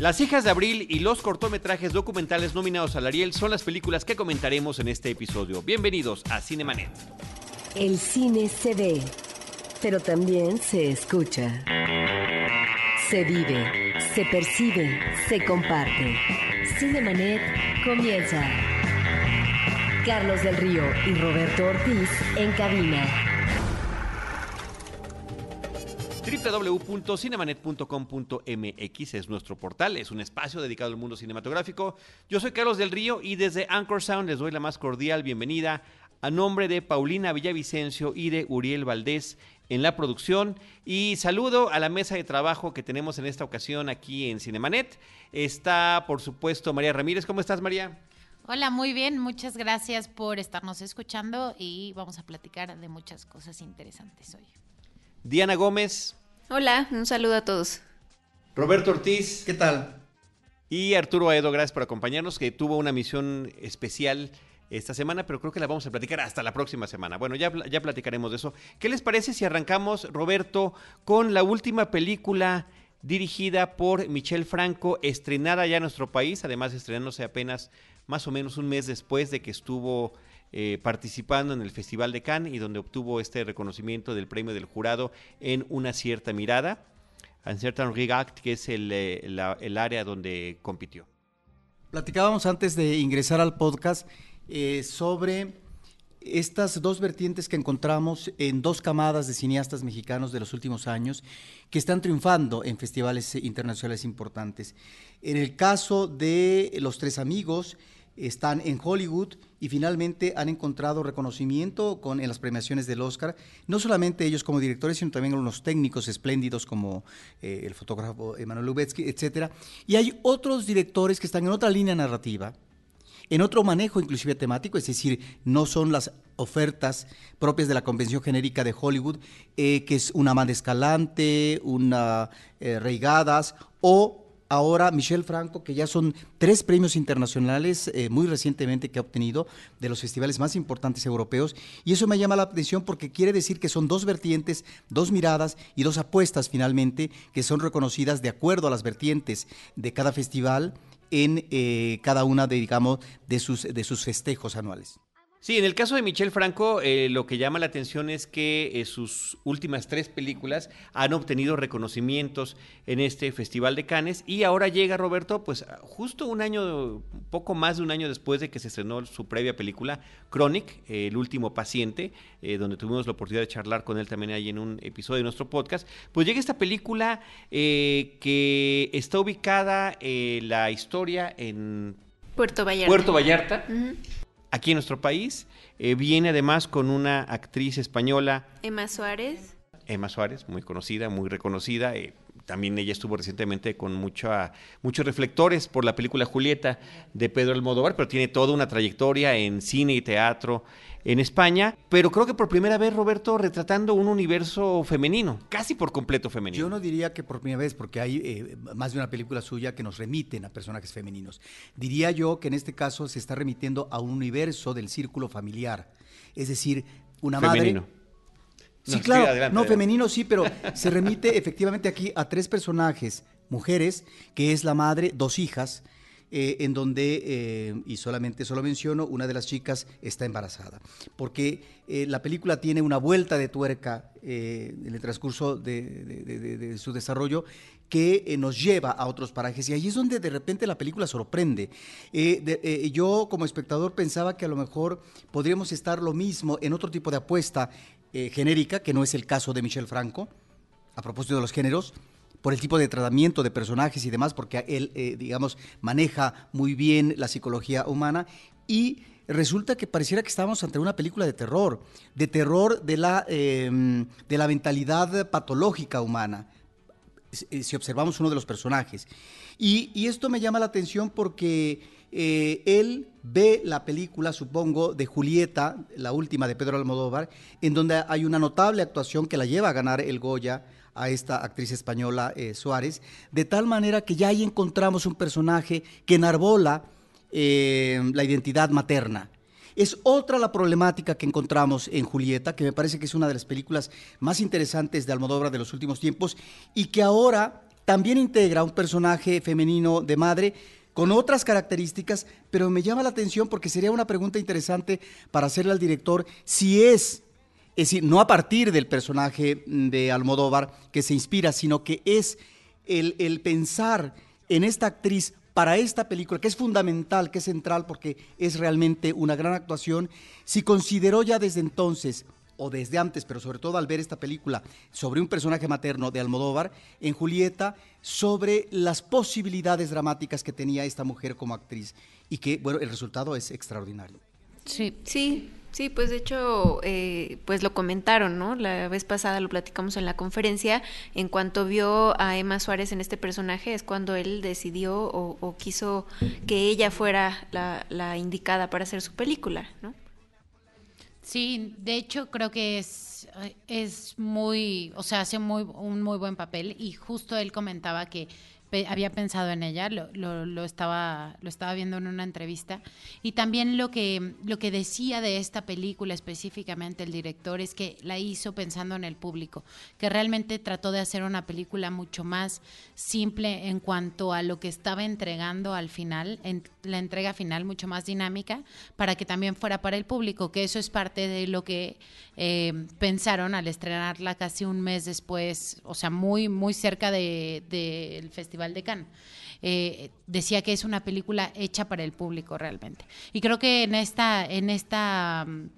Las hijas de Abril y los cortometrajes documentales nominados al Ariel son las películas que comentaremos en este episodio. Bienvenidos a Cinemanet. El cine se ve, pero también se escucha. Se vive, se percibe, se comparte. Cinemanet comienza. Carlos del Río y Roberto Ortiz en cabina. www.cinemanet.com.mx es nuestro portal, es un espacio dedicado al mundo cinematográfico. Yo soy Carlos del Río y desde Anchor Sound les doy la más cordial bienvenida a nombre de Paulina Villavicencio y de Uriel Valdés en la producción. Y saludo a la mesa de trabajo que tenemos en esta ocasión aquí en Cinemanet. Está, por supuesto, María Ramírez. ¿Cómo estás, María? Hola, muy bien. Muchas gracias por estarnos escuchando y vamos a platicar de muchas cosas interesantes hoy. Diana Gómez. Hola, un saludo a todos. Roberto Ortiz. ¿Qué tal? Y Arturo Aedo, gracias por acompañarnos, que tuvo una misión especial esta semana, pero creo que la vamos a platicar hasta la próxima semana. Bueno, ya, ya platicaremos de eso. ¿Qué les parece si arrancamos, Roberto, con la última película dirigida por Michel Franco, estrenada ya en nuestro país, además estrenándose apenas más o menos un mes después de que estuvo eh, participando en el Festival de Cannes y donde obtuvo este reconocimiento del premio del jurado en una cierta mirada, un certain regard, que es el, eh, el área donde compitió. Platicábamos antes de ingresar al podcast eh, sobre estas dos vertientes que encontramos en dos camadas de cineastas mexicanos de los últimos años que están triunfando en festivales internacionales importantes. En el caso de Los Tres Amigos, están en Hollywood y finalmente han encontrado reconocimiento con, en las premiaciones del Oscar, no solamente ellos como directores, sino también unos técnicos espléndidos como eh, el fotógrafo Emanuel Lubetsky, etc. Y hay otros directores que están en otra línea narrativa, en otro manejo inclusive temático, es decir, no son las ofertas propias de la convención genérica de Hollywood, eh, que es una Amanda Escalante, una eh, Reigadas o ahora Michel Franco, que ya son tres premios internacionales eh, muy recientemente que ha obtenido de los festivales más importantes europeos. Y eso me llama la atención porque quiere decir que son dos vertientes, dos miradas y dos apuestas finalmente que son reconocidas de acuerdo a las vertientes de cada festival en eh, cada una de, digamos, de sus, de sus festejos anuales. Sí, en el caso de Michel Franco, eh, lo que llama la atención es que eh, sus últimas tres películas han obtenido reconocimientos en este Festival de Cannes y ahora llega Roberto, pues justo un año, poco más de un año después de que se estrenó su previa película, Chronic, eh, El último paciente, donde tuvimos la oportunidad de charlar con él también ahí en un episodio de nuestro podcast, pues llega esta película que está ubicada la historia en Puerto Vallarta. Puerto Vallarta. Uh -huh aquí en nuestro país. Eh, viene además con una actriz española. Emma Suárez. Emma Suárez, muy conocida, muy reconocida. Eh, también ella estuvo recientemente con mucha, muchos reflectores por la película Julieta de Pedro Almodóvar, pero tiene toda una trayectoria en cine y teatro en España, pero creo que por primera vez, Roberto, retratando un universo femenino, casi por completo femenino. Yo no diría que por primera vez, porque hay eh, más de una película suya que nos remiten a personajes femeninos. Diría yo que en este caso se está remitiendo a un universo del círculo familiar, es decir, una femenino. madre... Sí, no, claro, adelante, no, adelante. femenino sí, pero se remite efectivamente aquí a tres personajes, mujeres, que es la madre, dos hijas, eh, en donde, eh, y solamente eso lo menciono, una de las chicas está embarazada. Porque eh, la película tiene una vuelta de tuerca en el transcurso de, de, de, de su desarrollo que nos lleva a otros parajes. Y ahí es donde de repente la película sorprende. yo como espectador pensaba que a lo mejor podríamos estar lo mismo en otro tipo de apuesta genérica, que no es el caso de Michel Franco, a propósito de los géneros, por el tipo de tratamiento de personajes y demás, porque él, eh, digamos, maneja muy bien la psicología humana y resulta que pareciera que estábamos ante una película de terror, de terror de la, eh, de la mentalidad patológica humana, si observamos uno de los personajes. Y esto me llama la atención porque eh, él ve la película, supongo, de Julieta, la última de Pedro Almodóvar, en donde hay una notable actuación que la lleva a ganar el Goya a esta actriz española eh, Suárez, de tal manera que ya ahí encontramos un personaje que enarbola eh, la identidad materna. Es otra la problemática que encontramos en Julieta, que me parece que es una de las películas más interesantes de Almodóvar de los últimos tiempos y que ahora también integra un personaje femenino de madre con otras características, pero me llama la atención porque sería una pregunta interesante para hacerle al director si es, es decir, no a partir del personaje de Almodóvar que se inspira, sino que es el, el pensar en esta actriz para esta película, que es fundamental, que es central, porque es realmente una gran actuación, si consideró ya desde entonces o desde antes, pero sobre todo al ver esta película sobre un personaje materno de Almodóvar, en Julieta, sobre las posibilidades dramáticas que tenía esta mujer como actriz y que, bueno, el resultado es extraordinario. Sí, sí, sí, pues de hecho, eh, pues lo comentaron, ¿no? La vez pasada lo platicamos en la conferencia, en cuanto vio a Emma Suárez en este personaje es cuando él decidió o, quiso que ella fuera la, la indicada para hacer su película, ¿no? Sí, de hecho creo que es, es muy, o sea, hace muy, un muy buen papel. Y justo él comentaba que había pensado en ella, lo, lo, estaba, lo estaba viendo en una entrevista. Y también lo que, lo que decía de esta película específicamente el director es que la hizo pensando en el público, que realmente trató de hacer una película mucho más simple en cuanto a lo que estaba entregando al final, en la entrega final mucho más dinámica, para que también fuera para el público, que eso es parte de lo que eh, pensaron al estrenarla casi un mes después, o sea, muy, muy cerca del de, festival Cannes. Eh, decía que es una película hecha para el público realmente. Y creo que en esta, en esta mm,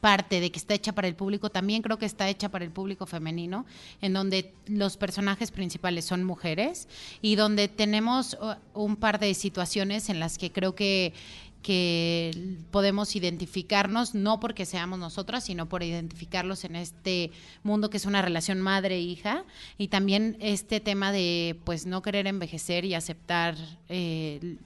parte de que está hecha para el público, también creo que está hecha para el público femenino, en donde los personajes principales son mujeres y donde tenemos uh, un par de situaciones en las que creo que que podemos identificarnos, no porque seamos nosotras, sino por identificarlos en este mundo que es una relación madre-hija y también este tema de pues no querer envejecer y aceptar eh,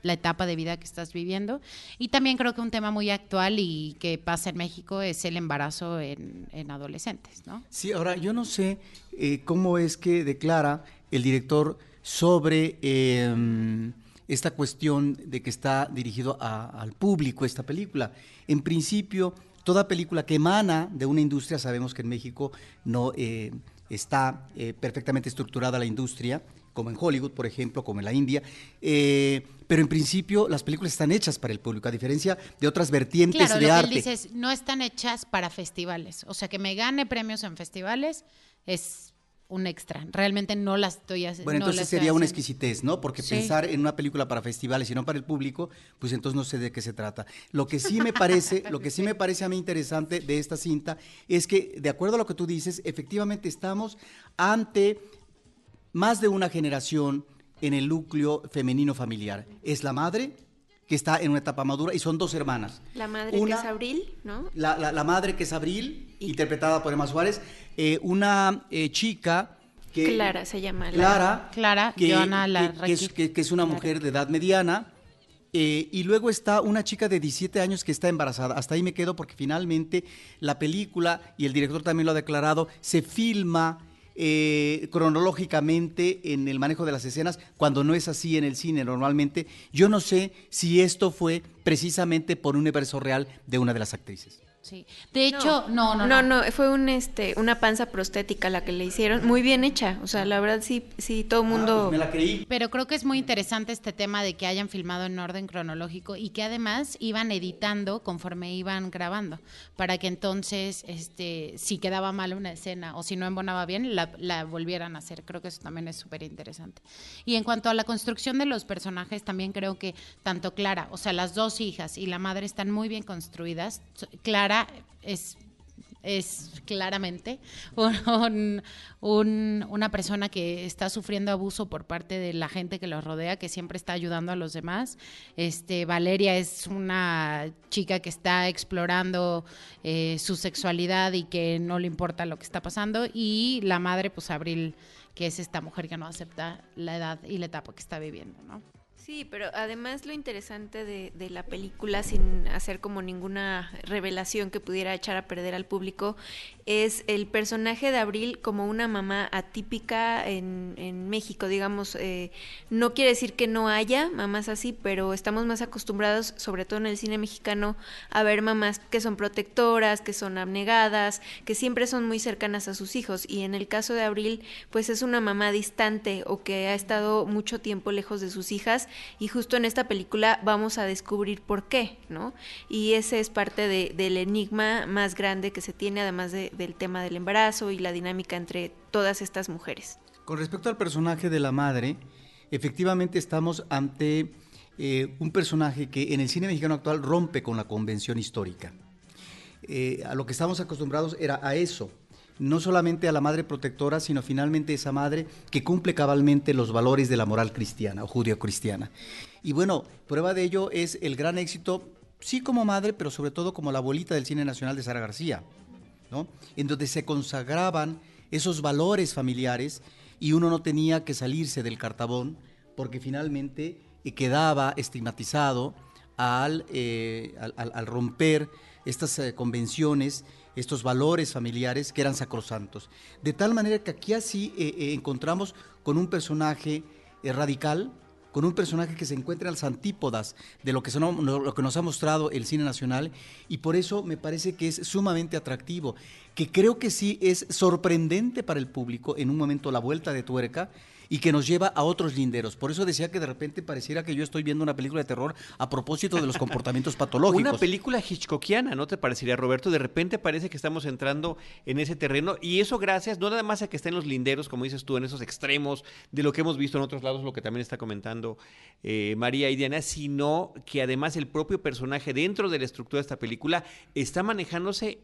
la etapa de vida que estás viviendo. Y también creo que un tema muy actual y que pasa en México es el embarazo en, adolescentes, ¿no? Sí, ahora yo no sé eh, cómo es que declara el director sobre... Em, esta cuestión de que está dirigido al público esta película. En principio, toda película que emana de una industria, sabemos que en México no eh, está eh, perfectamente estructurada la industria, como en Hollywood, por ejemplo, como en la India, eh, pero en principio las películas están hechas para el público, a diferencia de otras vertientes claro, de lo arte. Que él dice no están hechas para festivales, o sea, que me gane premios en festivales es un extra. Realmente no las estoy haciendo. Bueno, entonces sería una exquisitez, ¿no? Porque pensar en una película para festivales y no para el público, pues entonces no sé de qué se trata. Lo que sí me parece, lo que sí me parece a mí interesante de esta cinta es que, de acuerdo a lo que tú dices, efectivamente estamos ante más de una generación en el núcleo femenino familiar. Es la madre, que está en una etapa madura y son dos hermanas. La madre que es Abril, ¿no? La, madre que es Abril, interpretada por Emma Suárez, eh, una eh, chica que... Clara se llama. Clara. Clara, que, que, es, una mujer de edad mediana. Eh, y luego está una chica de 17 años que está embarazada. Hasta ahí me quedo porque finalmente la película, y el director también lo ha declarado, se filma eh, cronológicamente en el manejo de las escenas, cuando no es así en el cine normalmente. Yo no sé si esto fue precisamente por un universo real de una de las actrices. Sí. De hecho, no, no, no. No, fue un, este, una panza prostética la que le hicieron, muy bien hecha. O sea, la verdad sí, sí, todo el ah, mundo... Pues me la creí. Pero creo que es muy interesante este tema de que hayan filmado en orden cronológico y que además iban editando conforme iban grabando, para que entonces, este, si quedaba mal una escena o si no embonaba bien, la, la volvieran a hacer. Creo que eso también es súper interesante. Y en cuanto a la construcción de los personajes, también creo que tanto Clara, o sea, las dos hijas y la madre están muy bien construidas. Clara es, es claramente una persona que está sufriendo abuso por parte de la gente que los rodea, que siempre está ayudando a los demás. Este, Valeria es una chica que está explorando eh, su sexualidad y que no le importa lo que está pasando. Y la madre, pues Abril, que es esta mujer que no acepta la edad y la etapa que está viviendo, ¿no? Sí, pero además lo interesante de, de, la película, sin hacer como ninguna revelación que pudiera echar a perder al público, es el personaje de Abril como una mamá atípica en, México, digamos. Eh, no quiere decir que no haya mamás así, pero estamos más acostumbrados, sobre todo en el cine mexicano, a ver mamás que son protectoras, que son abnegadas, que siempre son muy cercanas a sus hijos. Y en el caso de Abril, pues es una mamá distante o que ha estado mucho tiempo lejos de sus hijas y justo en esta película vamos a descubrir por qué, ¿no? Y ese es parte de, del enigma más grande que se tiene, además del tema del embarazo y la dinámica entre todas estas mujeres. Con respecto al personaje de la madre, efectivamente estamos ante eh, un personaje que en el cine mexicano actual rompe con la convención histórica. Eh, a lo que estamos acostumbrados era a eso, no solamente a la madre protectora, sino finalmente esa madre que cumple cabalmente los valores de la moral cristiana o judío-cristiana. Y bueno, prueba de ello es el gran éxito, sí como madre, pero sobre todo como la abuelita del cine nacional de Sara García, ¿no? en donde se consagraban esos valores familiares y uno no tenía que salirse del cartabón porque finalmente eh, quedaba estigmatizado al, eh, al, romper estas eh, convenciones estos valores familiares que eran sacrosantos. De tal manera que aquí así eh, eh, encontramos con un personaje eh, radical, con un personaje que se encuentra en las antípodas de lo que, son, lo que nos ha mostrado el cine nacional y por eso me parece que es sumamente atractivo, que creo que sí es sorprendente para el público en un momento la vuelta de tuerca y que nos lleva a otros linderos. Por eso decía que de repente pareciera que yo estoy viendo una película de terror a propósito de los comportamientos patológicos. Una película hitchcockiana, ¿no te parecería, Roberto? De repente parece que estamos entrando en ese terreno y eso gracias no nada más a que estén los linderos, como dices tú, en esos extremos de lo que hemos visto en otros lados, lo que también está comentando eh, María y Diana, sino que además el propio personaje dentro de la estructura de esta película está manejándose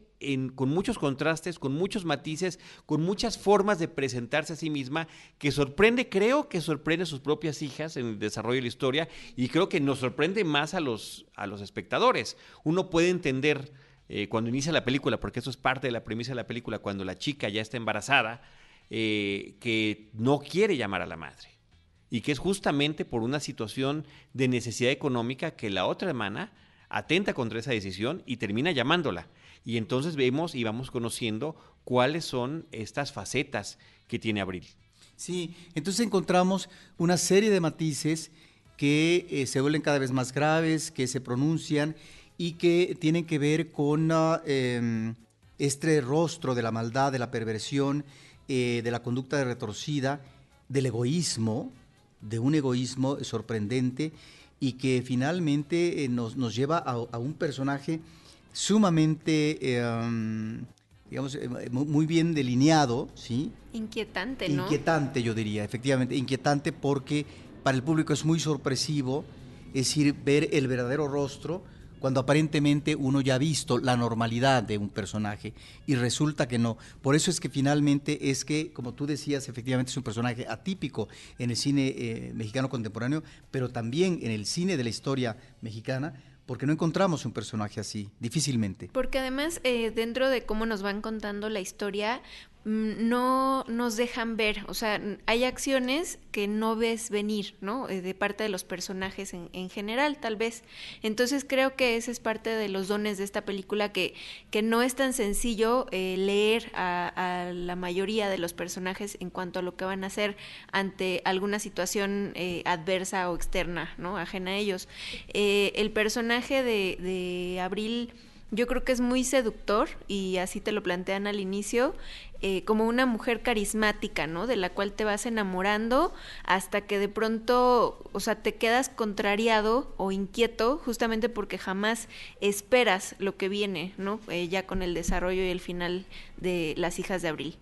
con muchos contrastes, con muchos matices, con muchas formas de presentarse a sí misma, que sorprende, creo que sorprende a sus propias hijas en el desarrollo de la historia y creo que nos sorprende más a los, a los espectadores. Uno puede entender eh, cuando inicia la película, porque eso es parte de la premisa de la película, cuando la chica ya está embarazada, eh, que no quiere llamar a la madre y que es justamente por una situación de necesidad económica que la otra hermana atenta contra esa decisión y termina llamándola. Y entonces vemos y vamos conociendo cuáles son estas facetas que tiene Abril. Sí, entonces encontramos una serie de matices que eh, se vuelven cada vez más graves, que se pronuncian y que tienen que ver con ah, em, este rostro de la maldad, de la perversión, eh, de la conducta retorcida, del egoísmo, de un egoísmo sorprendente y que finalmente eh, nos, nos, lleva a, un personaje sumamente, eh, digamos, eh, muy bien delineado, ¿sí? Inquietante, ¿no? Inquietante, yo diría, efectivamente, inquietante porque para el público es muy sorpresivo, es decir, ver el verdadero rostro cuando aparentemente uno ya ha visto la normalidad de un personaje y resulta que no. Por eso es que finalmente es que, como tú decías, efectivamente es un personaje atípico en el cine eh, mexicano contemporáneo, pero también en el cine de la historia mexicana, porque no encontramos un personaje así, difícilmente. Porque además, eh, dentro de cómo nos van contando la historia, no nos dejan ver, o sea, hay acciones que no ves venir, ¿no? Eh, de parte de los personajes en, en, general, tal vez. Entonces creo que ese es parte de los dones de esta película, que, que no es tan sencillo eh, leer a, la mayoría de los personajes en cuanto a lo que van a hacer ante alguna situación eh, adversa o externa, ¿no? Ajena a ellos. el personaje de Abril yo creo que es muy seductor y así te lo plantean al inicio, eh, como una mujer carismática, ¿no? De la cual te vas enamorando hasta que de pronto, o sea, te quedas contrariado o inquieto justamente porque jamás esperas lo que viene, ¿no? Eh, ya con el desarrollo y el final de Las hijas de Abril.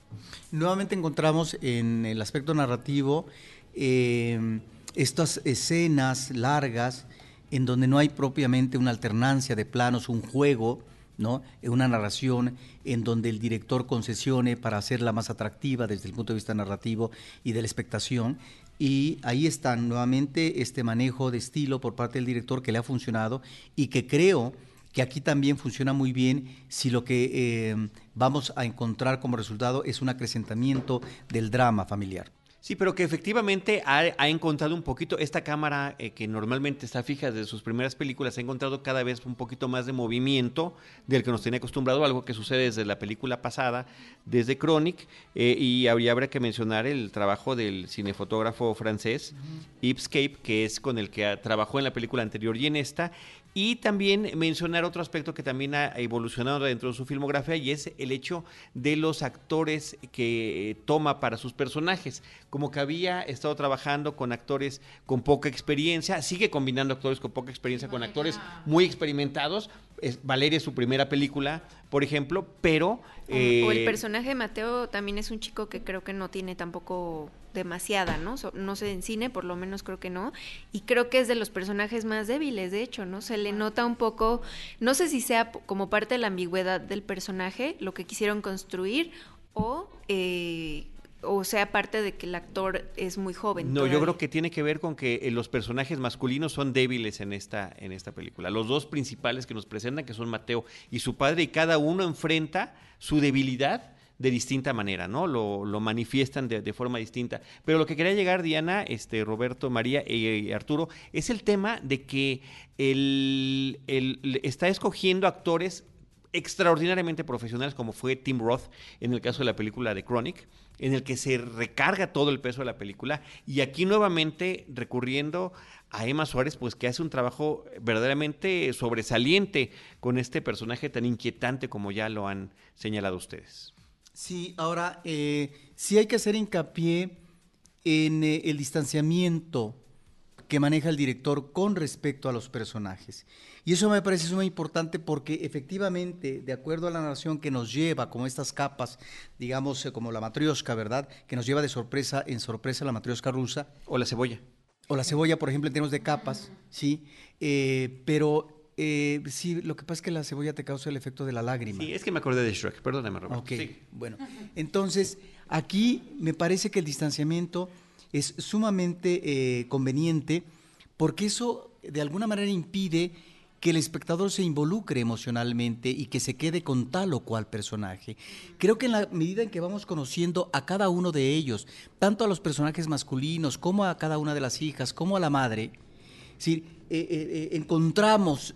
Nuevamente encontramos en el aspecto narrativo eh, estas escenas largas, en donde no hay propiamente una alternancia de planos, un juego, ¿no? una narración en donde el director concesione para hacerla más atractiva desde el punto de vista narrativo y de la expectación. Y ahí está nuevamente este manejo de estilo por parte del director que le ha funcionado y que creo que aquí también funciona muy bien si lo que eh, vamos a encontrar como resultado es un acrecentamiento del drama familiar. Sí, pero que efectivamente ha, encontrado un poquito, esta cámara eh, que normalmente está fija desde sus primeras películas, ha encontrado cada vez un poquito más de movimiento del que nos tenía acostumbrado, algo que sucede desde la película pasada, desde Chronic, eh, y habría, habría, que mencionar el trabajo del cinefotógrafo francés, Yves Cape, que es con el que trabajó en la película anterior y en esta, y también mencionar otro aspecto que también ha evolucionado dentro de su filmografía y es el hecho de los actores que toma para sus personajes. Como que había estado trabajando con actores con poca experiencia, sigue combinando actores con poca experiencia con actores muy experimentados. Es, Valeria es su primera película, por ejemplo, pero... o el eh, personaje de Mateo también es un chico que creo que no tiene tampoco demasiada, ¿no? no sé, en cine por lo menos creo que no. Y creo que es de los personajes más débiles, de hecho, ¿no? Se le nota un poco, no sé si sea como parte de la ambigüedad del personaje, lo que quisieron construir, o... Eh, o sea parte de que el actor es muy joven. No, yo creo que tiene que ver con que eh, los personajes masculinos son débiles en esta, en esta película. Los dos principales que nos presentan, que son Mateo y su padre, y cada uno enfrenta su debilidad de distinta manera, ¿no? Lo, lo manifiestan de, forma distinta. Pero lo que quería llegar, Diana, este, Roberto, María y, Arturo, es el tema de que él está escogiendo actores extraordinariamente profesionales, como fue Tim Roth en el caso de la película de Chronic, en el que se recarga todo el peso de la película, y aquí nuevamente recurriendo a Emma Suárez, pues que hace un trabajo verdaderamente sobresaliente con este personaje tan inquietante como ya lo han señalado ustedes. Sí, ahora eh, sí hay que hacer hincapié en eh, el distanciamiento que maneja el director con respecto a los personajes. Y eso me parece muy importante porque efectivamente, de acuerdo a la narración que nos lleva, como estas capas, digamos, eh, como la matrioska, ¿verdad? Que nos lleva de sorpresa en sorpresa la matrioska rusa. O la cebolla. O la cebolla, por ejemplo, en términos de capas, ¿sí? pero eh, sí, lo que pasa es que la cebolla te causa el efecto de la lágrima. Sí, es que me acordé de Shrek, perdóname, Roberto. Ok, bueno. Entonces, aquí me parece que el distanciamiento es sumamente eh, conveniente porque eso de alguna manera impide que el espectador se involucre emocionalmente y que se quede con tal o cual personaje. Creo que en la medida en que vamos conociendo a cada uno de ellos, tanto a los personajes masculinos como a cada una de las hijas, como a la madre, ¿sí? Eh, encontramos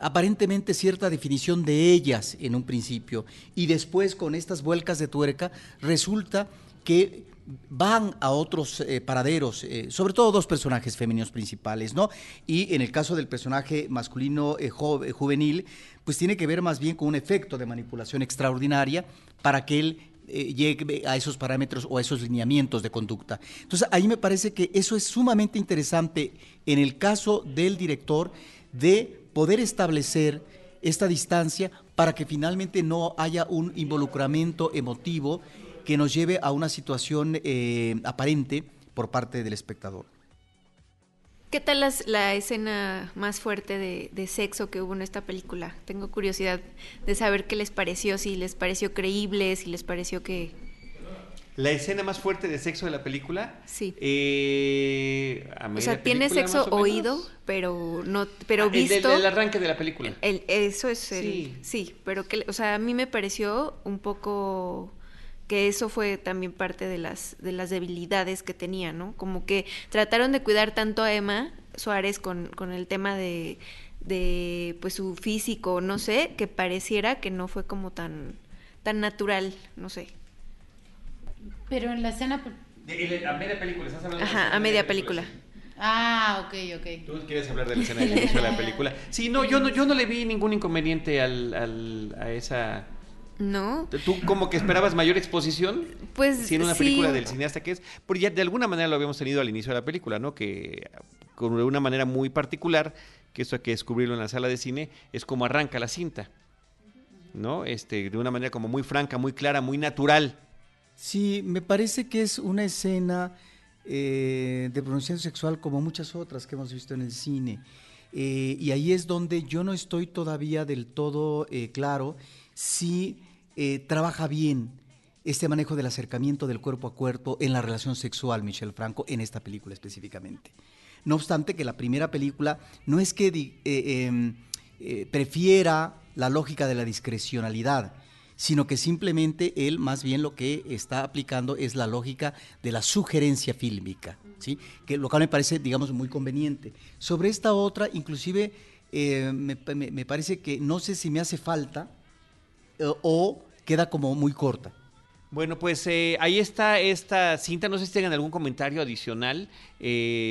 aparentemente cierta definición de ellas en un principio y después con estas vuelcas de tuerca resulta que van a otros eh, paraderos, eh, sobre todo dos personajes femeninos principales, ¿no? Y en el caso del personaje masculino eh, juvenil, pues tiene que ver más bien con un efecto de manipulación extraordinaria para que él llegue a esos parámetros o a esos lineamientos de conducta. Entonces ahí me parece que eso es sumamente interesante en el caso del director de poder establecer esta distancia para que finalmente no haya un involucramiento emotivo que nos lleve a una situación eh, aparente por parte del espectador. ¿Qué tal la escena más fuerte de, de, sexo que hubo en esta película? Tengo curiosidad de saber qué les pareció, si les pareció creíble, si les pareció que, la escena más fuerte de sexo de la película. Sí. Eh, o sea, tiene sexo oído, pero no, pero visto. El, arranque de la película. eso es el, sí. sí, pero que, o sea, a mí me pareció un poco que eso fue también parte de las de las debilidades que tenía, ¿no? Como que trataron de cuidar tanto a Emma Suárez con, con el tema de de pues su físico, no sé, que pareciera que no fue como tan tan natural, no sé. Pero en la escena... a media película, ¿estás hablando Ajá, a media película. Ah, ok, ok. ¿Tú quieres hablar de la escena del inicio de la película? Sí, no, yo no, yo no le vi ningún inconveniente al, al, a esa... No. ¿Tú como que esperabas mayor exposición? Pues sí. en una película del cineasta que es, porque ya de alguna manera lo habíamos tenido al inicio de la película, ¿no? Que con una manera muy particular, que eso hay que descubrirlo en la sala de cine, es como arranca la cinta, ¿no? Este, de una manera como muy franca, muy clara, muy natural. Sí, me parece que es una escena eh, de pronunciación sexual como muchas otras que hemos visto en el cine. Eh, y ahí es donde yo no estoy todavía del todo eh, claro si trabaja bien este manejo del acercamiento del cuerpo a cuerpo en la relación sexual, Michel Franco, en esta película específicamente. No obstante que la primera película no es que em, prefiera la lógica de la discrecionalidad, sino que simplemente él más bien lo que está aplicando es la lógica de la sugerencia fílmica, ¿sí? que lo cual me parece, digamos, muy conveniente. Sobre esta otra, inclusive, eh, me, parece que no sé si me hace falta eh, o queda como muy corta. Bueno, pues eh, ahí está esta cinta. No sé si tengan algún comentario adicional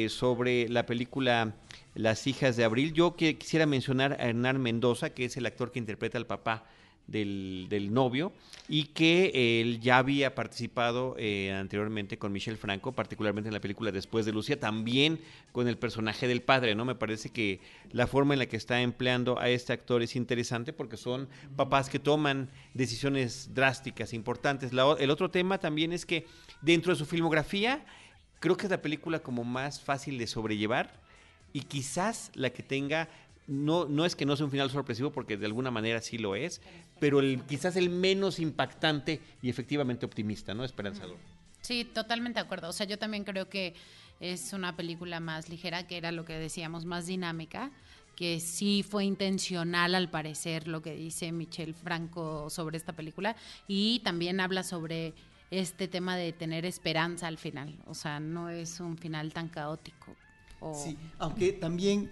sobre la película Las hijas de Abril. Yo quisiera mencionar a Hernán Mendoza, que es el actor que interpreta al papá del, del, novio y que él ya había participado eh, anteriormente con Michel Franco, particularmente en la película Después de Lucia, también con el personaje del padre, ¿no? Me parece que la forma en la que está empleando a este actor es interesante porque son papás que toman decisiones drásticas, importantes. el otro tema también es que dentro de su filmografía, creo que es la película como más fácil de sobrellevar y quizás la que tenga no, no es que no sea un final sorpresivo, porque de alguna manera sí lo es, pero el, quizás el menos impactante y efectivamente optimista, ¿no? Esperanzador. Sí, totalmente de acuerdo. O sea, yo también creo que es una película más ligera, que era lo que decíamos, más dinámica, que sí fue intencional al parecer lo que dice Michel Franco sobre esta película y también habla sobre este tema de tener esperanza al final. O sea, no es un final tan caótico. Sí, aunque también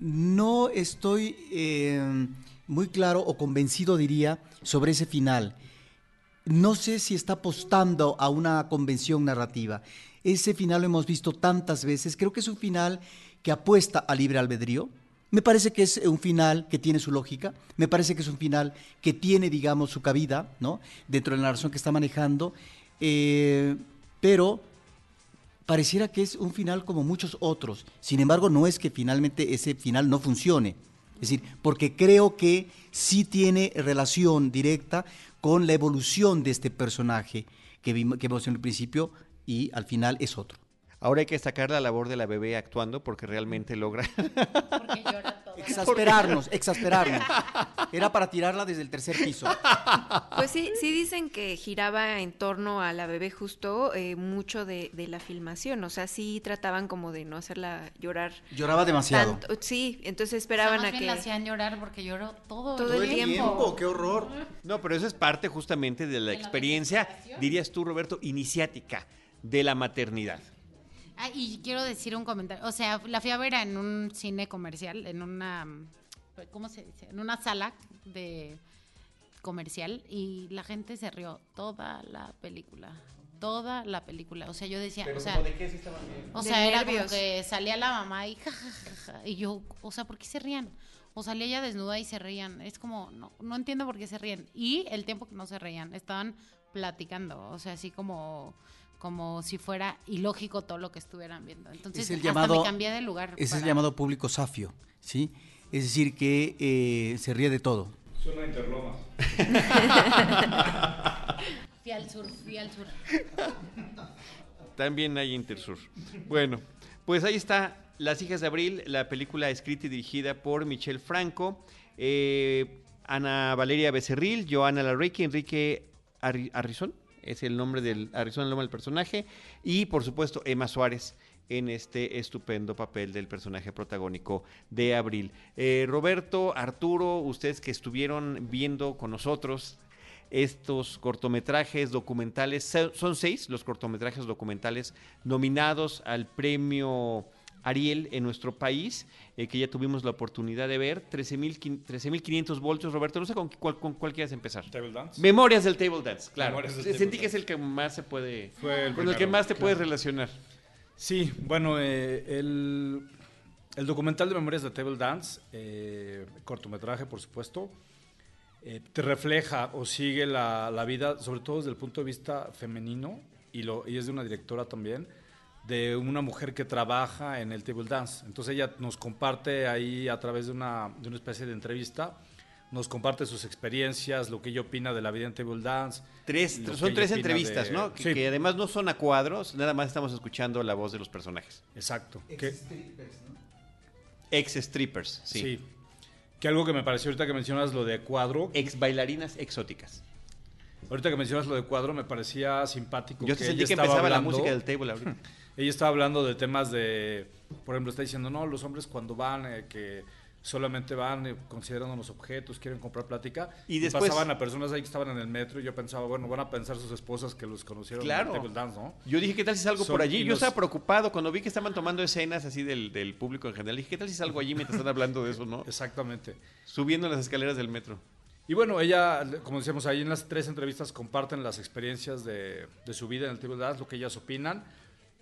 no estoy eh, muy claro o convencido, diría, sobre ese final. No sé si está apostando a una convención narrativa. Ese final lo hemos visto tantas veces. Creo que es un final que apuesta a libre albedrío. Me parece que es un final que tiene su lógica. Me parece que es un final que tiene, digamos, su cabida, ¿no? Dentro de la narración que está manejando. Eh, pero pareciera que es un final como muchos otros. Sin embargo, no es que finalmente ese final no funcione. Es decir, porque creo que sí tiene relación directa con la evolución de este personaje que vimos, que vimos en el principio y al final es otro. Ahora hay que destacar la labor de la bebé actuando porque realmente logra. Porque llora todo. Exasperarnos, exasperarnos. Era para tirarla desde el tercer piso. Pues sí, sí dicen que giraba en torno a la bebé justo eh, mucho de, la filmación. O sea, sí trataban como de no hacerla llorar. Lloraba demasiado. sí, entonces esperaban a que. la hacían llorar porque lloró todo, todo el tiempo. ¡Qué horror! No, pero eso es parte justamente de la experiencia, dirías tú, Roberto, iniciática de la maternidad. Ah, y quiero decir un comentario. O sea, la fui a ver en un cine comercial, en una. ¿Cómo se dice? En una sala de comercial y la gente se rió toda la película. Toda la película. O sea, yo decía. o sea, ¿de qué sí estaban bien? O sea, era como que salía la mamá y Y yo, o sea, ¿por qué se rían? O salía ella desnuda y se reían. Es como, no, no entiendo por qué se rían. Y el tiempo que no se reían, estaban platicando. O sea, así como como si fuera ilógico todo lo que estuvieran viendo. Entonces, hasta llamado, me cambié de lugar. Es el llamado público safio, ¿sí? Es decir, que eh, se ríe de todo. Suena Interlomas. fui al sur, fui al sur. También hay Intersur. Bueno, pues ahí está Las hijas de Abril, la película escrita y dirigida por Michel Franco, eh, Ana Valeria Becerril, Joana Larrequi, Enrique Arrizón es el nombre del Arizona, nombre del personaje, y por supuesto Emma Suárez en este estupendo papel del personaje protagónico de Abril. Eh, Roberto, Arturo, ustedes que estuvieron viendo con nosotros estos cortometrajes documentales, son seis los cortometrajes documentales nominados al premio Ariel en nuestro país, eh, que ya tuvimos la oportunidad de ver. 13.500 voltios, Roberto. No sé con cuál, con quieres empezar. Table Dance. Memorias del Table Dance, claro. Sentí que es el que más se puede. con el que más te puedes relacionar. Sí, bueno, eh, el, documental de Memorias del Table Dance, eh, cortometraje, por supuesto, te refleja o sigue la, la, vida, sobre todo desde el punto de vista femenino, y, lo, y es de una directora también de una mujer que trabaja en el table dance. Entonces ella nos comparte ahí a través de una, de una especie de entrevista, nos comparte sus experiencias, lo que ella opina de la vida en table dance. Tres, son tres entrevistas, ¿no? Que, además no son a cuadros, nada más estamos escuchando la voz de los personajes. Exacto. Ex strippers, ¿no? Ex strippers, sí. sí. Que algo que me pareció ahorita que mencionas lo de cuadro. Ex bailarinas exóticas. Ahorita que mencionas lo de cuadro me parecía simpático. Yo te sentí que empezaba la música del table ahorita. ella estaba hablando de temas de, por ejemplo, está diciendo, no, los hombres cuando van, eh, que solamente van eh, considerando los objetos, quieren comprar plática. Y, después pasaban a personas ahí que estaban en el metro y yo pensaba, bueno, van a pensar sus esposas que los conocieron claro. en el Dance, ¿no? Yo dije, ¿qué tal si salgo por allí? Yo estaba preocupado cuando vi que estaban tomando escenas así del, del, público en general. Dije, ¿qué tal si salgo allí mientras están hablando de eso, no? Exactamente. Subiendo las escaleras del metro. Y bueno, ella, como decíamos, ahí en las tres entrevistas comparten las experiencias de, de su vida en el Table Dance, lo que ellas opinan.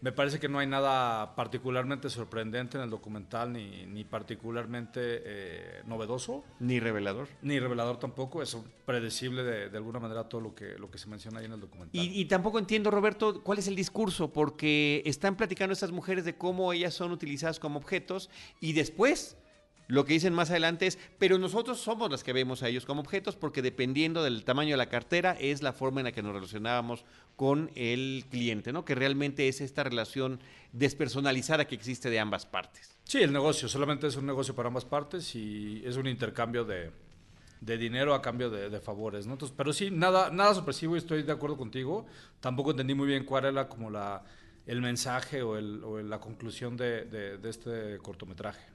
Me parece que no hay nada particularmente sorprendente en el documental, ni, ni particularmente eh, novedoso. Ni revelador. Ni revelador tampoco, es predecible de, de, alguna manera todo lo que, lo que se menciona ahí en el documental. Y, y, tampoco entiendo, Roberto, cuál es el discurso, porque están platicando estas mujeres de cómo ellas son utilizadas como objetos y después lo que dicen más adelante es, pero nosotros somos las que vemos a ellos como objetos porque dependiendo del tamaño de la cartera es la forma en la que nos relacionábamos con el cliente, ¿no? Que realmente es esta relación despersonalizada que existe de ambas partes. Sí, el negocio, solamente es un negocio para ambas partes y es un intercambio de, dinero a cambio de, favores, ¿no? pero sí, nada, nada sorpresivo y estoy de acuerdo contigo. Tampoco entendí muy bien cuál era como la, el mensaje o, la conclusión de este cortometraje.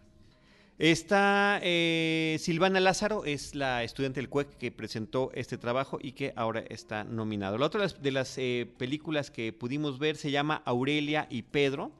Está eh, Silvana Lázaro, es la estudiante del CUEC que presentó este trabajo y que ahora está nominado. La otra de las eh, películas que pudimos ver se llama Aurelia y Pedro.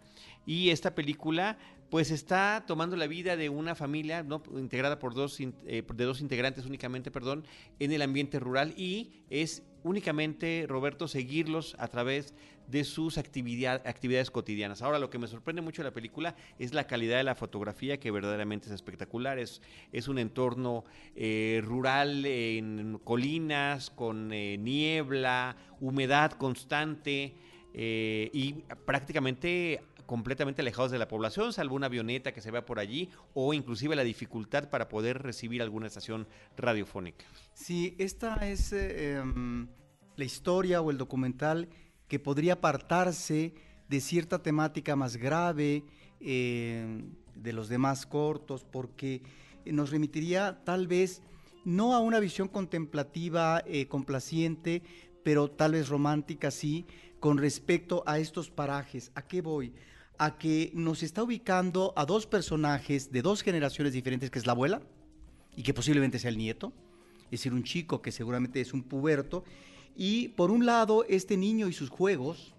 Y esta película pues está tomando la vida de una familia ¿no? integrada por dos, eh, de dos integrantes únicamente, perdón, en el ambiente rural y es únicamente, Roberto, seguirlos a través de sus actividades cotidianas. Ahora, lo que me sorprende mucho de la película es la calidad de la fotografía, que verdaderamente es espectacular. Es, es un entorno eh, rural en colinas, con eh, niebla, humedad constante eh, y prácticamente completamente alejados de la población, salvo una avioneta que se vea por allí o inclusive la dificultad para poder recibir alguna estación radiofónica. Sí, esta es em, la historia o el documental que podría apartarse de cierta temática más grave eh, de los demás cortos, porque nos remitiría tal vez no a una visión contemplativa, eh, complaciente, pero tal vez romántica, sí, con respecto a estos parajes. ¿A qué voy? A que nos está ubicando a dos personajes de dos generaciones diferentes, que es la abuela y que posiblemente sea el nieto, es decir, un chico que seguramente es un puberto, y por un lado, este niño y sus juegos,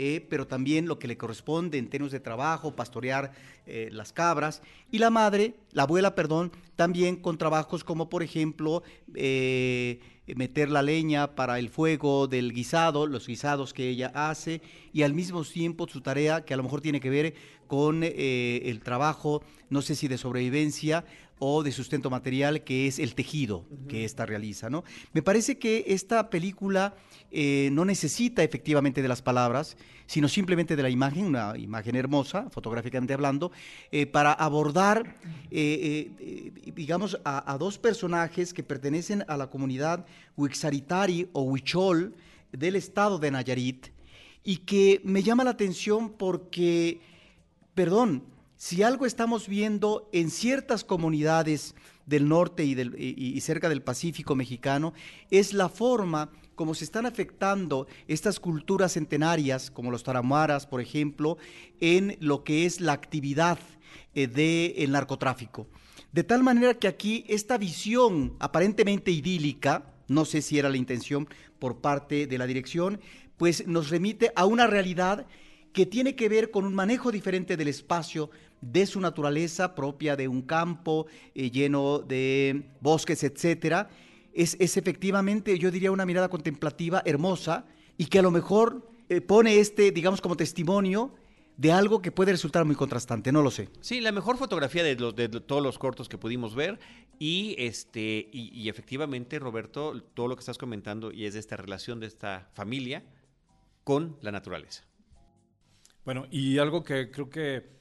eh, pero también lo que le corresponde en términos de trabajo, pastorear eh, las cabras, y la madre, la abuela, perdón, también con trabajos como por ejemplo eh, meter la leña para el fuego del guisado, los guisados que ella hace, y al mismo tiempo su tarea que a lo mejor tiene que ver con el trabajo, no sé si de sobrevivencia o de sustento material, que es el tejido que ésta realiza. ¿no? Me parece que esta película eh, no necesita efectivamente de las palabras, sino simplemente de la imagen, una imagen hermosa, fotográficamente hablando, eh, para abordar, eh, digamos, a, a, dos personajes que pertenecen a la comunidad Huixaritari o Huichol del estado de Nayarit, y que me llama la atención porque, perdón, si algo estamos viendo en ciertas comunidades del norte y, cerca del Pacífico mexicano, es la forma como se están afectando estas culturas centenarias, como los tarahumaras, por ejemplo, en lo que es la actividad eh, del narcotráfico. De tal manera que aquí esta visión aparentemente idílica, no sé si era la intención por parte de la dirección, pues nos remite a una realidad que tiene que ver con un manejo diferente del espacio de su naturaleza propia de un campo eh, lleno de bosques, etcétera, es, efectivamente, yo diría, una mirada contemplativa hermosa y que a lo mejor eh, pone este, digamos, como testimonio de algo que puede resultar muy contrastante, no lo sé. Sí, la mejor fotografía de, de todos los cortos que pudimos ver y este y, efectivamente Roberto todo lo que estás comentando y es de esta relación de esta familia con la naturaleza. Bueno, y algo que creo que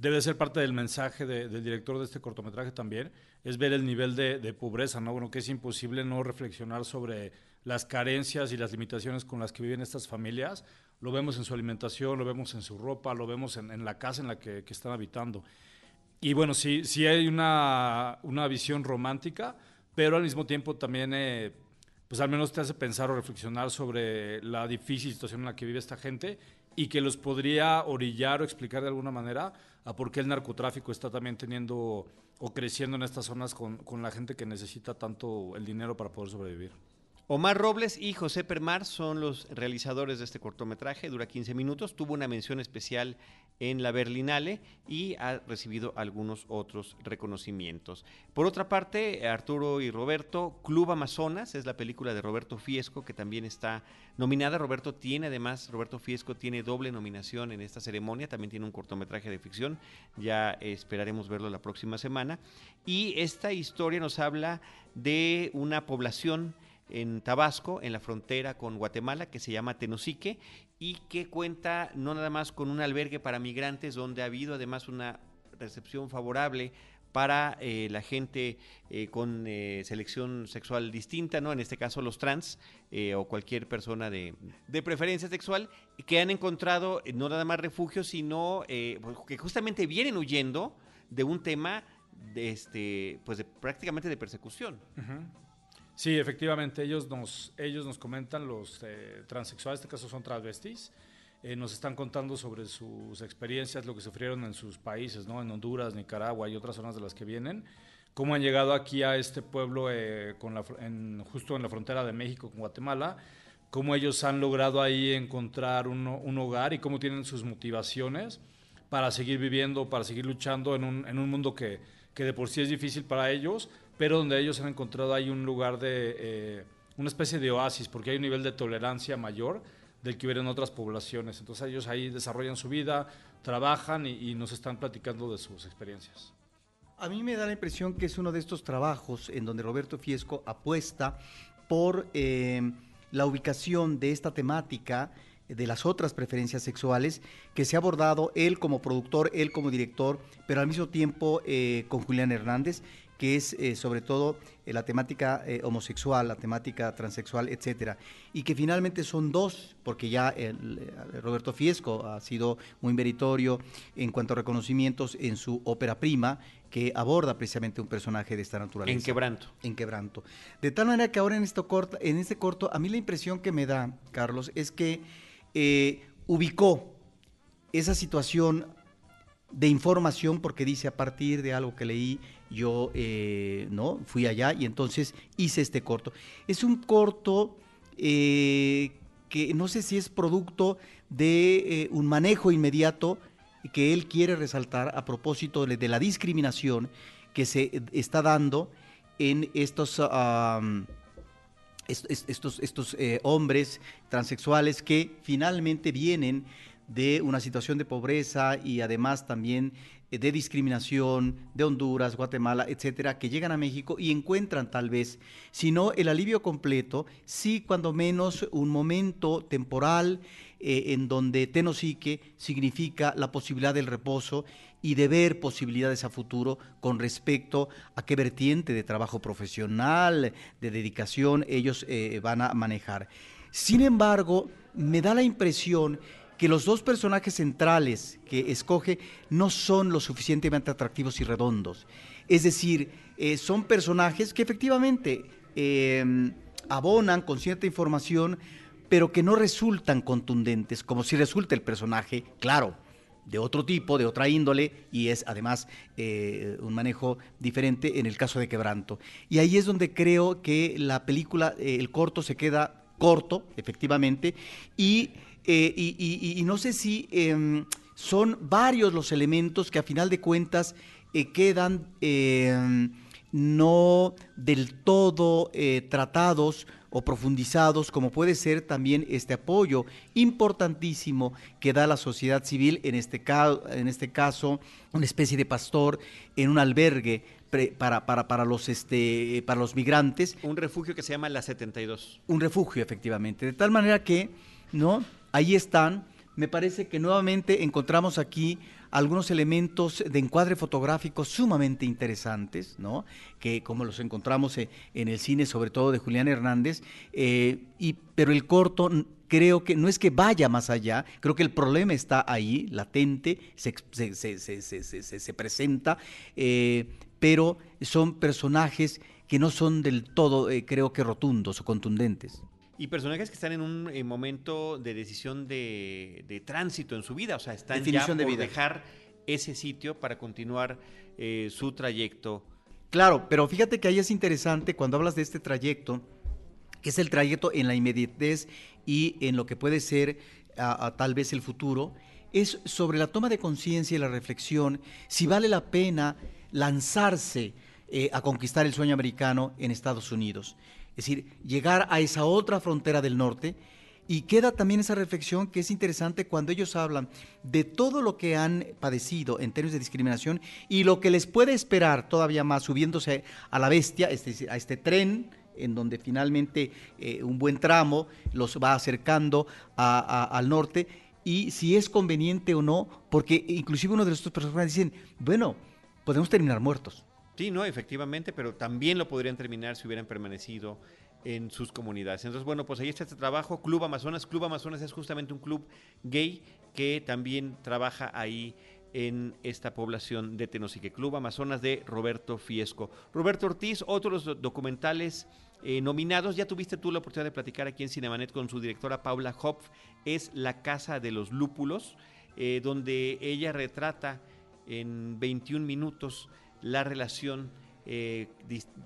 debe ser parte del mensaje del director de este cortometraje también, es ver el nivel de, pobreza, ¿no? Bueno, que es imposible no reflexionar sobre las carencias y las limitaciones con las que viven estas familias. Lo vemos en su alimentación, lo vemos en su ropa, lo vemos en, la casa en la que, están habitando. Y bueno, sí, sí hay una, una visión romántica, pero al mismo tiempo también, eh, pues al menos te hace pensar o reflexionar sobre la difícil situación en la que vive esta gente y que los podría orillar o explicar de alguna manera a por qué el narcotráfico está también teniendo o creciendo en estas zonas con, con la gente que necesita tanto el dinero para poder sobrevivir. Omar Robles y José Permar son los realizadores de este cortometraje, dura 15 minutos, tuvo una mención especial en la Berlinale y ha recibido algunos otros reconocimientos. Por otra parte, Arturo y Roberto, Club Amazonas, es la película de Roberto Fiesco que también está nominada. Roberto tiene además, Roberto Fiesco tiene doble nominación en esta ceremonia, también tiene un cortometraje de ficción, ya esperaremos verlo la próxima semana. Y esta historia nos habla de una población en Tabasco, en la frontera con Guatemala, que se llama Tenosique y que cuenta no nada más con un albergue para migrantes, donde ha habido además una recepción favorable para eh, la gente eh, con eh, selección sexual distinta, ¿no? En este caso los trans o cualquier persona de, de, preferencia sexual que han encontrado no nada más refugio, sino pues, que justamente vienen huyendo de un tema de este, pues de, prácticamente de persecución. Sí, efectivamente, ellos nos, ellos nos comentan, los eh, transexuales, en este caso son transvestis, eh, nos están contando sobre sus experiencias, lo que sufrieron en sus países, ¿no? en Honduras, Nicaragua y otras zonas de las que vienen, cómo han llegado aquí a este pueblo eh, justo en la frontera de México con Guatemala, cómo ellos han logrado ahí encontrar un, un hogar y cómo tienen sus motivaciones para seguir viviendo, para seguir luchando en un, en un mundo que, que de por sí es difícil para ellos, pero donde ellos han encontrado ahí un lugar de, eh, una especie de oasis, porque hay un nivel de tolerancia mayor del que hubiera en otras poblaciones. Entonces ellos ahí desarrollan su vida, trabajan y, nos están platicando de sus experiencias. A mí me da la impresión que es uno de estos trabajos en donde Roberto Fiesco apuesta por eh, la ubicación de esta temática de las otras preferencias sexuales que se ha abordado él como productor, él como director, pero al mismo tiempo eh, con Julián Hernández que es eh, sobre todo eh, la temática eh, homosexual, la temática transexual, etcétera, y que finalmente son dos, porque ya Roberto Fiesco ha sido muy meritorio en cuanto a reconocimientos en su ópera prima, que aborda precisamente un personaje de esta naturaleza. En quebranto. En quebranto. De tal manera que ahora en, esto corto, en este corto, a mí la impresión que me da, Carlos, es que ubicó esa situación de información, porque dice a partir de algo que leí yo eh, ¿no? fui allá y entonces hice este corto. Es un corto eh, que no sé si es producto de eh, un manejo inmediato que él quiere resaltar a propósito de, la discriminación que se está dando en estos, estos, estos hombres transexuales que finalmente vienen de una situación de pobreza y además también eh, de discriminación de Honduras, Guatemala, etcétera, que llegan a México y encuentran tal vez, si no el alivio completo, sí cuando menos un momento temporal eh, en donde tenosique significa la posibilidad del reposo y de ver posibilidades a futuro con respecto a qué vertiente de trabajo profesional, de dedicación ellos eh, van a manejar. Sin embargo, me da la impresión que los dos personajes centrales que escoge no son lo suficientemente atractivos y redondos. Es decir, eh, son personajes que efectivamente em, abonan con cierta información, pero que no resultan contundentes, como si resulta el personaje, claro, de otro tipo, de otra índole, y es además eh, un manejo diferente en el caso de Quebranto. Y ahí es donde creo que la película, eh, el corto se queda corto, efectivamente, y eh, y, no sé si em, son varios los elementos que a final de cuentas eh, quedan em, no del todo eh, tratados o profundizados, como puede ser también este apoyo importantísimo que da la sociedad civil, en este, en este caso, una especie de pastor en un albergue para, para, para, los, este, para los migrantes. Un refugio que se llama La 72. Un refugio, efectivamente. De tal manera que, ¿no? Ahí están. Me parece que nuevamente encontramos aquí algunos elementos de encuadre fotográfico sumamente interesantes, ¿no? Que como los encontramos e, en el cine, sobre todo de Julián Hernández, eh, y, pero el corto creo que no es que vaya más allá, creo que el problema está ahí, latente, se, se, presenta, eh, pero son personajes que no son del todo, eh, creo que rotundos o contundentes. Y personajes que están en un eh, momento de decisión de, tránsito en su vida, o sea, están ya por dejar ese sitio para continuar eh, su trayecto. Claro, pero fíjate que ahí es interesante cuando hablas de este trayecto, que es el trayecto en la inmediatez y en lo que puede ser a, tal vez el futuro, es sobre la toma de conciencia y la reflexión, si vale la pena lanzarse eh, a conquistar el sueño americano en Estados Unidos. Es decir, llegar a esa otra frontera del norte. Y queda también esa reflexión que es interesante cuando ellos hablan de todo lo que han padecido en términos de discriminación y lo que les puede esperar todavía más subiéndose a la bestia, a este tren en donde finalmente eh, un buen tramo los va acercando al norte y si es conveniente o no, porque inclusive uno de estos personajes dicen, bueno, podemos terminar muertos. Sí, no, efectivamente, pero también lo podrían terminar si hubieran permanecido en sus comunidades. Entonces, bueno, pues ahí está este trabajo, Club Amazonas. Club Amazonas es justamente un club gay que también trabaja ahí en esta población de Tenosique. Club Amazonas de Roberto Fiesco. Roberto Ortiz, otros documentales eh, nominados. Ya tuviste tú la oportunidad de platicar aquí en Cinemanet con su directora Paula Hopf. Es La Casa de los Lúpulos, eh, donde ella retrata en 21 minutos la relación eh,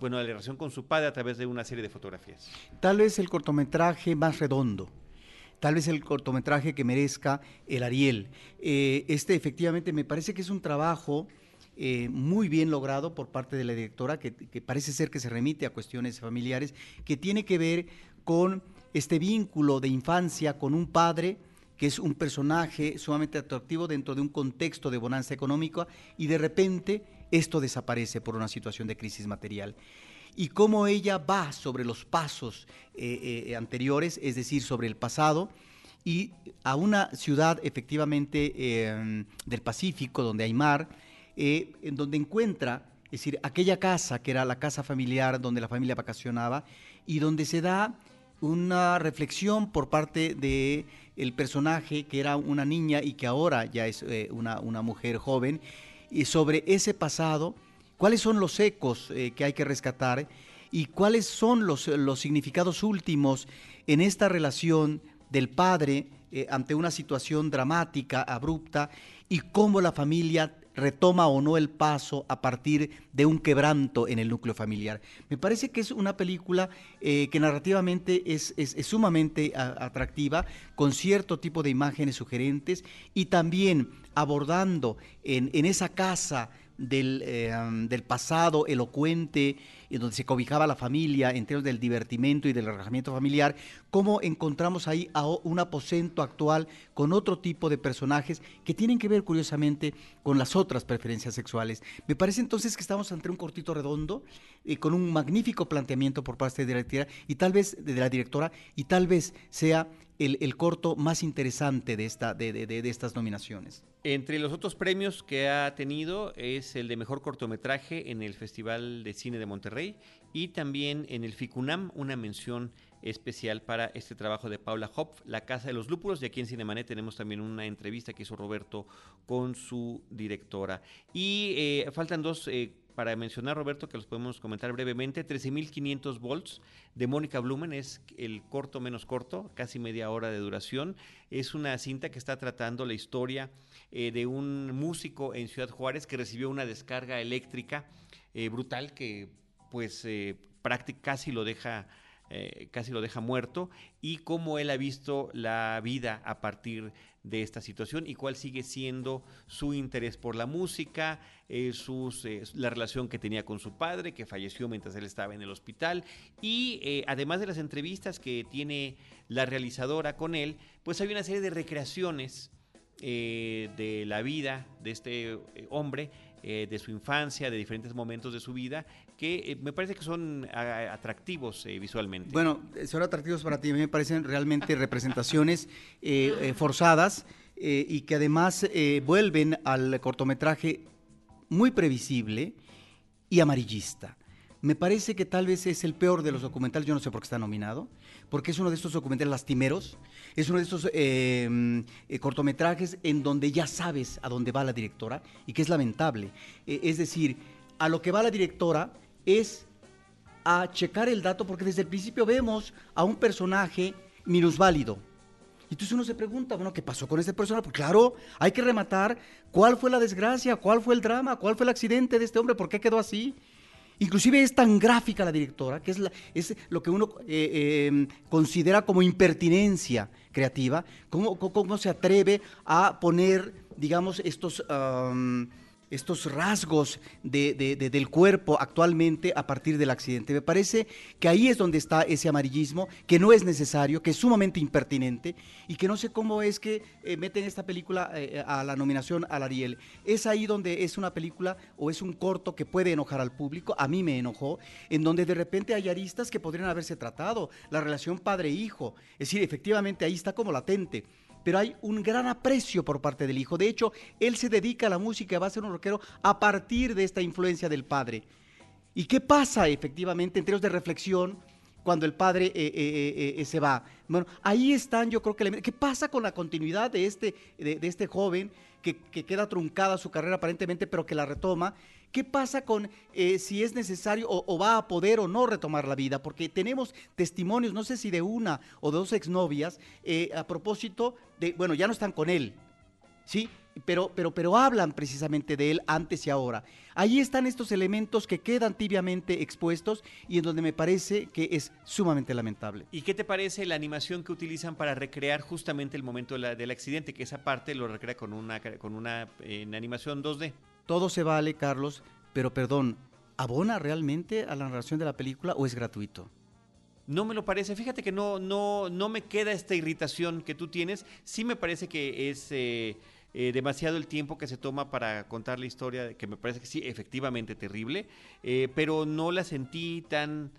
bueno, la relación con su padre a través de una serie de fotografías. Tal vez el cortometraje más redondo, tal vez el cortometraje que merezca el Ariel. este efectivamente me parece que es un trabajo eh, muy bien logrado por parte de la directora, que, parece ser que se remite a cuestiones familiares, que tiene que ver con este vínculo de infancia con un padre que es un personaje sumamente atractivo dentro de un contexto de bonanza económica y de repente esto desaparece por una situación de crisis material. Y cómo ella va sobre los pasos eh, eh, anteriores, es decir, sobre el pasado, y a una ciudad efectivamente del Pacífico, donde hay mar, eh, en donde encuentra, es decir, aquella casa que era la casa familiar donde la familia vacacionaba y donde se da una reflexión por parte de el personaje que era una niña y que ahora ya es eh, una, mujer joven, y sobre ese pasado, cuáles son los ecos eh, que hay que rescatar y cuáles son los, los significados últimos en esta relación del padre ante una situación dramática, abrupta, y cómo la familia retoma o no el paso a partir de un quebranto en el núcleo familiar. Me parece que es una película eh, que narrativamente es, sumamente atractiva, con cierto tipo de imágenes sugerentes y también abordando en, en esa casa del, eh, del, pasado elocuente, en donde se cobijaba la familia, en términos del divertimento y del relajamiento familiar, cómo encontramos ahí a un aposento actual con otro tipo de personajes que tienen que ver curiosamente con las otras preferencias sexuales. Me parece entonces que estamos ante un cortito redondo, eh, con un magnífico planteamiento por parte de la directora y tal vez de la directora, y tal vez sea el, corto más interesante de, esta, de, de estas nominaciones. Entre los otros premios que ha tenido es el de mejor cortometraje en el Festival de Cine de Monterrey y también en el FICUNAM, una mención especial para este trabajo de Paula Hopf, La Casa de los Lúpulos. Y aquí en Cinemanet tenemos también una entrevista que hizo Roberto con su directora. Y eh, faltan dos eh, para mencionar, Roberto, que los podemos comentar brevemente, 13.500 volts de Mónica Blumen es el corto menos corto, casi media hora de duración. Es una cinta que está tratando la historia eh, de un músico en Ciudad Juárez que recibió una descarga eléctrica eh, brutal que pues eh, casi lo deja eh, casi lo deja muerto y cómo él ha visto la vida a partir de esta situación y cuál sigue siendo su interés por la música, eh, sus, eh, la relación que tenía con su padre, que falleció mientras él estaba en el hospital, y además de las entrevistas que tiene la realizadora con él, pues hay una serie de recreaciones de la vida de este hombre eh, de su infancia, de diferentes momentos de su vida, que eh, me parece que son atractivos eh, visualmente. Bueno, son atractivos para ti, a mí me parecen realmente representaciones forzadas y que además vuelven al cortometraje muy previsible y amarillista. Me parece que tal vez es el peor de los documentales, yo no sé por qué está nominado, porque es uno de estos documentales lastimeros, es uno de estos eh, eh, cortometrajes en donde ya sabes a dónde va la directora y que es lamentable. Eh, es decir, a lo que va la directora es a checar el dato porque desde el principio vemos a un personaje minusválido. entonces uno se pregunta, bueno, ¿qué pasó con este personaje? Pues claro, hay que rematar cuál fue la desgracia, cuál fue el drama, cuál fue el accidente de este hombre, por qué quedó así. Inclusive es tan gráfica la directora, que es, lo que uno eh, em, considera como impertinencia creativa, cómo, se atreve a poner, digamos, estos estos rasgos del cuerpo actualmente a partir del accidente. Me parece que ahí es donde está ese amarillismo, que no es necesario, que es sumamente impertinente y que no sé cómo es que eh, meten esta película eh, a la nominación al Ariel. Es ahí donde es una película o es un corto que puede enojar al público, a mí me enojó, en donde de repente hay aristas que podrían haberse tratado, la relación padre-hijo, es decir, efectivamente ahí está como latente pero hay un gran aprecio por parte del hijo. De hecho, él se dedica a la música, va a ser un rockero a partir de esta influencia del padre. ¿Y qué pasa efectivamente en términos de reflexión cuando el padre eh, eh, eh, se va? Bueno, ahí están, yo creo que... ¿Qué pasa con la continuidad de este, de, este joven que, que, queda truncada su carrera aparentemente, pero que la retoma? ¿Qué pasa con eh, si es necesario o, va a poder o no retomar la vida? Porque tenemos testimonios, no sé si de una o dos exnovias, eh, a propósito de, bueno, ya no están con él, ¿sí? Pero, pero, pero hablan precisamente de él antes y ahora. Ahí están estos elementos que quedan tibiamente expuestos y en donde me parece que es sumamente lamentable. ¿Y qué te parece la animación que utilizan para recrear justamente el momento del accidente? Que esa parte lo recrea con una, con una animación 2D. Todo se vale, Carlos, pero perdón, ¿abona realmente a la narración de la película o es gratuito? No me lo parece. Fíjate que no, no, no me queda esta irritación que tú tienes. Sí me parece que es eh, eh, demasiado el tiempo que se toma para contar la historia, que me parece que sí, efectivamente terrible, eh, pero no la sentí tan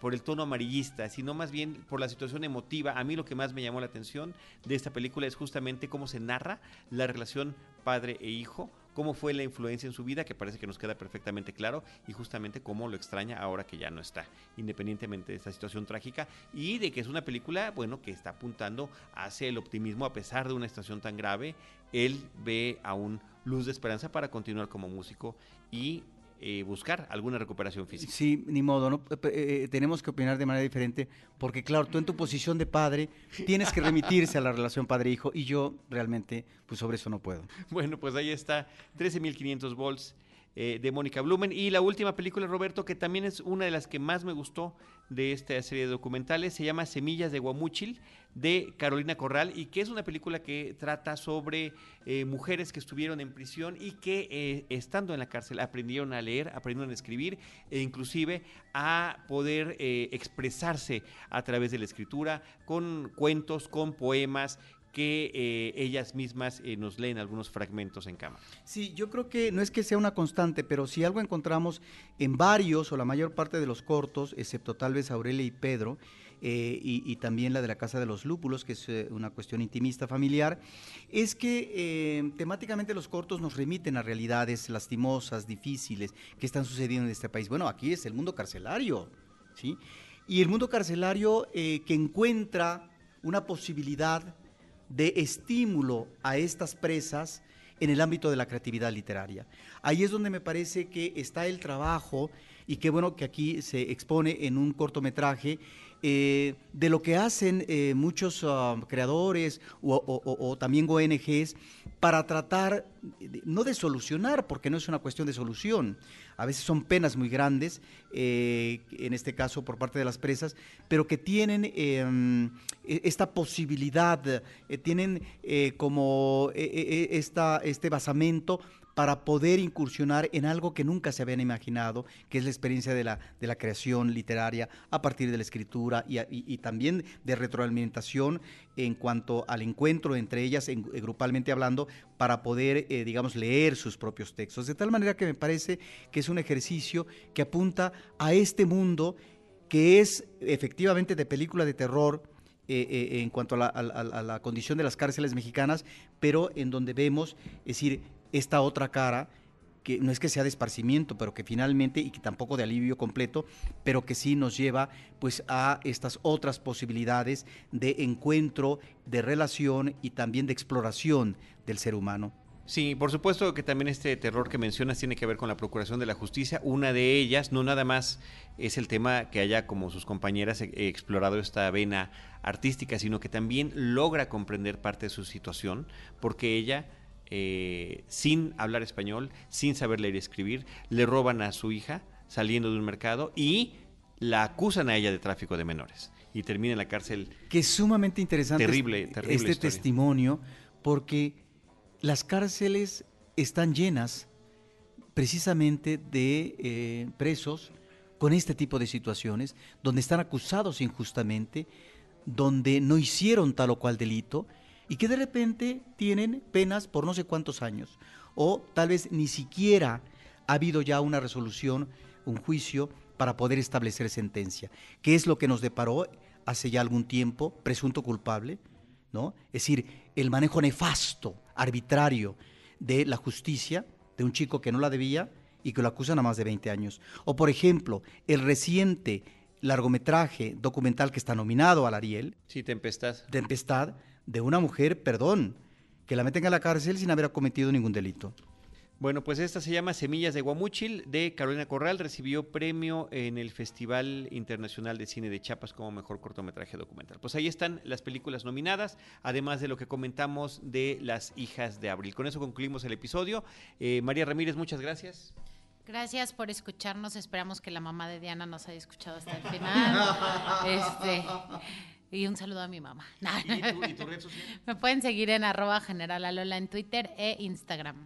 por el tono amarillista, sino más bien por la situación emotiva. A mí lo que más me llamó la atención de esta película es justamente cómo se narra la relación padre e hijo cómo fue la influencia en su vida, que parece que nos queda perfectamente claro, y justamente cómo lo extraña ahora que ya no está, independientemente de esta situación trágica, y de que es una película, bueno, que está apuntando hacia el optimismo a pesar de una situación tan grave, él ve aún luz de esperanza para continuar como músico y eh, buscar alguna recuperación física. Sí, ni modo, ¿no? Eh, eh, tenemos que opinar de manera diferente, porque claro, tú en tu posición de padre tienes que remitirse a la relación padre-hijo y yo realmente, pues sobre eso no puedo. Bueno, pues ahí está, 13.500 volts eh, de Mónica Blumen. Y la última película, Roberto, que también es una de las que más me gustó de esta serie de documentales, se llama Semillas de Guamúchil, de Carolina Corral, y que es una película que trata sobre eh, mujeres que estuvieron en prisión y que eh, estando en la cárcel aprendieron a leer, aprendieron a escribir e inclusive a poder expresarse a través de la escritura con cuentos, con poemas que eh, ellas mismas eh, nos leen algunos fragmentos en cámara. Sí, yo creo que no es que sea una constante, pero si algo encontramos en varios o la mayor parte de los cortos, excepto tal vez Aurelia y Pedro, eh, y, también la de la Casa de los Lúpulos, que es una cuestión intimista familiar, es que temáticamente los cortos nos remiten a realidades lastimosas, difíciles, que están sucediendo en este país. Bueno, aquí es el mundo carcelario, ¿sí? Y el mundo carcelario que encuentra una posibilidad de estímulo a estas presas en el ámbito de la creatividad literaria. Ahí es donde me parece que está el trabajo y qué bueno que aquí se expone en un cortometraje eh, de lo que hacen eh, muchos ah, creadores o, también ONGs para tratar, no de solucionar, porque no es una cuestión de solución, a veces son penas muy grandes, eh, en este caso por parte de las presas, pero que tienen em, e, esta posibilidad, tienen como esta, este basamento para poder incursionar en algo que nunca se habían imaginado, que es la experiencia de la, de la creación literaria a partir de la escritura y, también de retroalimentación en cuanto al encuentro entre ellas, en, eh, grupalmente hablando, para poder, eh, digamos, leer sus propios textos. De tal manera que me parece que es un ejercicio que apunta a este mundo que es efectivamente de película de terror, eh, en cuanto a la, a la, condición de las cárceles mexicanas, pero en donde vemos, es decir, esta otra cara, que no es que sea de esparcimiento, pero que finalmente, y que tampoco de alivio completo, pero que sí nos lleva pues a estas otras posibilidades de encuentro, de relación y también de exploración del ser humano. Sí, por supuesto que también este terror que mencionas tiene que ver con la procuración de la justicia. Una de ellas, no nada más es el tema que haya como sus compañeras explorado esta vena artística, sino que también logra comprender parte de su situación, porque ella, eh, sin hablar español, sin saber leer y escribir, le roban a su hija saliendo de un mercado y la acusan a ella de tráfico de menores y termina en la cárcel. Que es sumamente interesante terrible, este, terrible este testimonio, porque las cárceles están llenas precisamente de eh, presos con este tipo de situaciones, donde están acusados injustamente, donde no hicieron tal o cual delito y que de repente tienen penas por no sé cuántos años, o tal vez ni siquiera ha habido ya una resolución, un juicio para poder establecer sentencia, que es lo que nos deparó hace ya algún tiempo, presunto culpable, ¿no? Es decir, el manejo nefasto, arbitrario de la justicia de un chico que no la debía y que lo acusan a más de 20 años. O por ejemplo, el reciente largometraje documental que está nominado al Ariel. Sí, Tempestad. Tempestad, de una mujer, perdón, que la meten a la cárcel sin haber cometido ningún delito. Bueno, pues esta se llama Semillas de Guamúchil de Carolina Corral. Recibió premio en el Festival Internacional de Cine de Chiapas como mejor cortometraje documental. Pues ahí están las películas nominadas, además de lo que comentamos de Las Hijas de Abril. Con eso concluimos el episodio. Eh, María Ramírez, muchas gracias. Gracias por escucharnos. Esperamos que la mamá de Diana nos haya escuchado hasta el final. este, y un saludo a mi mamá. ¿Y tu, red social? Me pueden seguir en arroba general en Twitter e Instagram.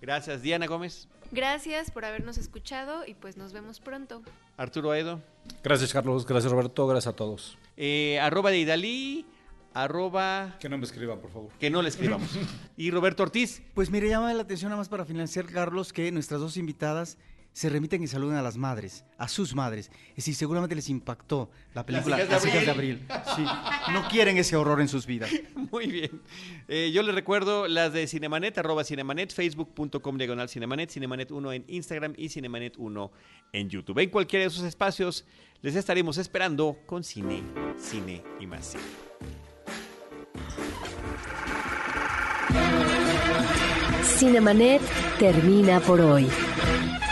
Gracias, Diana Gómez. Gracias por habernos escuchado y pues nos vemos pronto. Arturo Aedo. Gracias, Carlos. Gracias, Roberto. Gracias a todos. Eh, arroba de Idalí. Arroba... Que no me escriban, por favor. Que no le escribamos. y Roberto Ortiz. Pues mire, llama la atención nada más para financiar, Carlos, que nuestras dos invitadas se remiten y saluden a las madres, a sus madres. Es decir, seguramente les impactó la película Las hijas de abril. Sí, no quieren ese horror en sus vidas. Muy bien. Eh, yo les recuerdo las de Cinemanet, arroba Cinemanet, facebook.com diagonal Cinemanet, Cinemanet 1 en Instagram y Cinemanet 1 en YouTube. En cualquiera de esos espacios les estaremos esperando con cine, cine y más cine. Cinemanet termina por hoy.